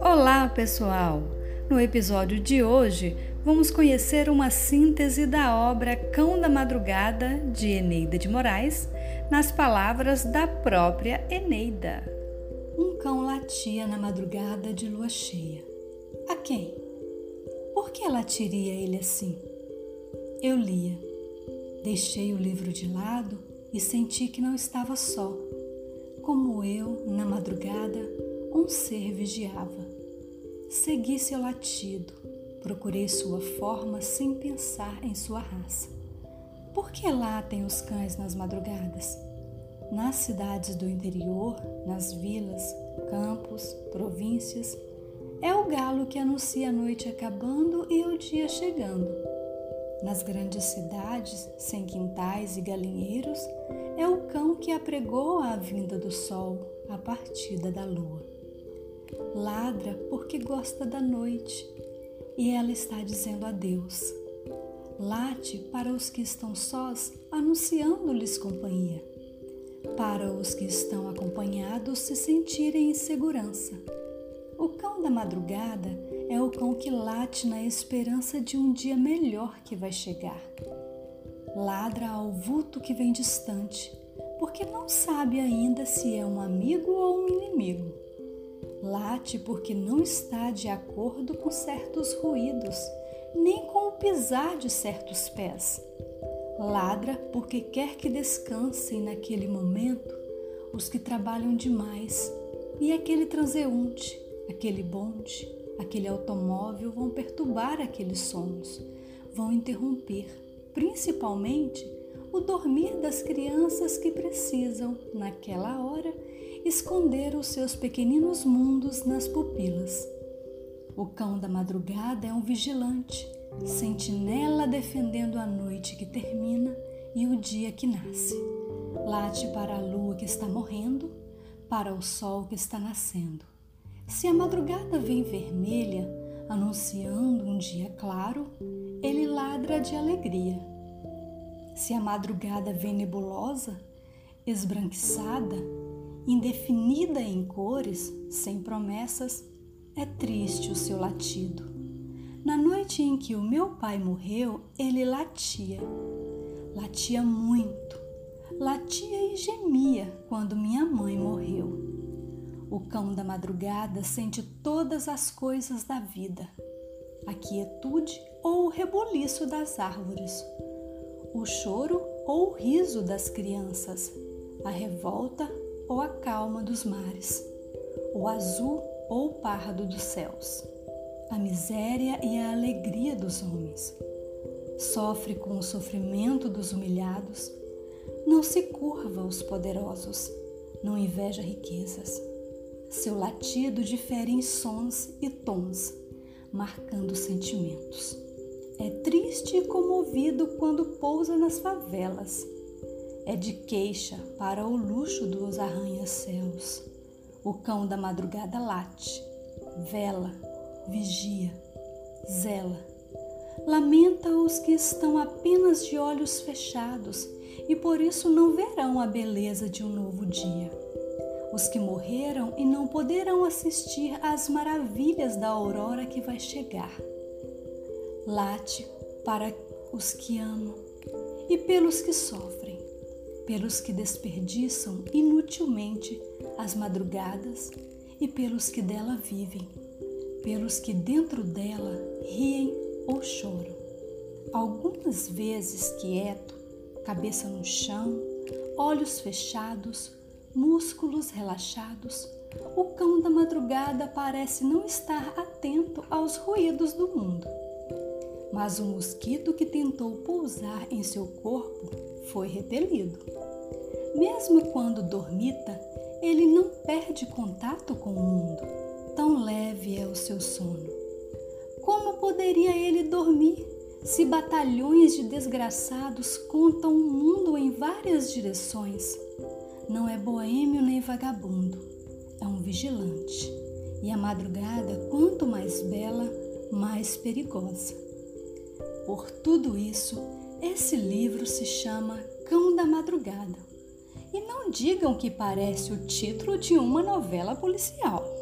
Olá, pessoal! No episódio de hoje, vamos conhecer uma síntese da obra Cão da Madrugada de Eneida de Moraes, nas palavras da própria Eneida. Um cão latia na madrugada de lua cheia. A quem? Por que latiria ele assim? Eu lia. Deixei o livro de lado e senti que não estava só. Como eu, na madrugada, um ser vigiava. Segui seu latido, procurei sua forma sem pensar em sua raça. Por que latem os cães nas madrugadas? Nas cidades do interior, nas vilas, campos, províncias, é o galo que anuncia a noite acabando e o dia chegando. Nas grandes cidades, sem quintais e galinheiros, é o cão que apregou a vinda do sol, a partida da lua. Ladra porque gosta da noite e ela está dizendo adeus. Late para os que estão sós, anunciando-lhes companhia. Para os que estão acompanhados se sentirem em segurança. O cão da madrugada é o cão que late na esperança de um dia melhor que vai chegar. Ladra ao vulto que vem distante, porque não sabe ainda se é um amigo ou um inimigo. Late porque não está de acordo com certos ruídos, nem com o pisar de certos pés. Ladra porque quer que descansem naquele momento os que trabalham demais e aquele transeunte, aquele bonde, aquele automóvel vão perturbar aqueles sonhos, vão interromper, principalmente, o dormir das crianças que precisam, naquela hora, esconder os seus pequeninos mundos nas pupilas. O cão da madrugada é um vigilante, sentinela defendendo a noite que termina e o dia que nasce. Late para a lua que está morrendo, para o sol que está nascendo. Se a madrugada vem vermelha, anunciando um dia claro, ele ladra de alegria. Se a madrugada vem nebulosa, esbranquiçada, indefinida em cores, sem promessas, é triste o seu latido. Na noite em que o meu pai morreu, ele latia. Latia muito. Latia e gemia quando minha mãe morreu. O cão da madrugada sente todas as coisas da vida, a quietude ou o rebuliço das árvores, o choro ou o riso das crianças, a revolta ou a calma dos mares, o azul ou o pardo dos céus, a miséria e a alegria dos homens. Sofre com o sofrimento dos humilhados, não se curva aos poderosos, não inveja riquezas. Seu latido difere em sons e tons, marcando sentimentos. É triste e comovido quando pousa nas favelas é de queixa para o luxo dos arranha-céus. O cão da madrugada late, vela, vigia, zela. Lamenta os que estão apenas de olhos fechados e por isso não verão a beleza de um novo dia. Os que morreram e não poderão assistir às maravilhas da aurora que vai chegar. Late para os que amam e pelos que sofrem pelos que desperdiçam inutilmente as madrugadas e pelos que dela vivem, pelos que dentro dela riem ou choram. Algumas vezes quieto, cabeça no chão, olhos fechados, músculos relaxados, o cão da madrugada parece não estar atento aos ruídos do mundo. Mas o mosquito que tentou pousar em seu corpo foi repelido. Mesmo quando dormita, ele não perde contato com o mundo. Tão leve é o seu sono. Como poderia ele dormir se batalhões de desgraçados contam o mundo em várias direções? Não é boêmio nem vagabundo, é um vigilante. E a madrugada, quanto mais bela, mais perigosa. Por tudo isso, esse livro se chama Cão da Madrugada E não digam que parece o título de uma novela policial.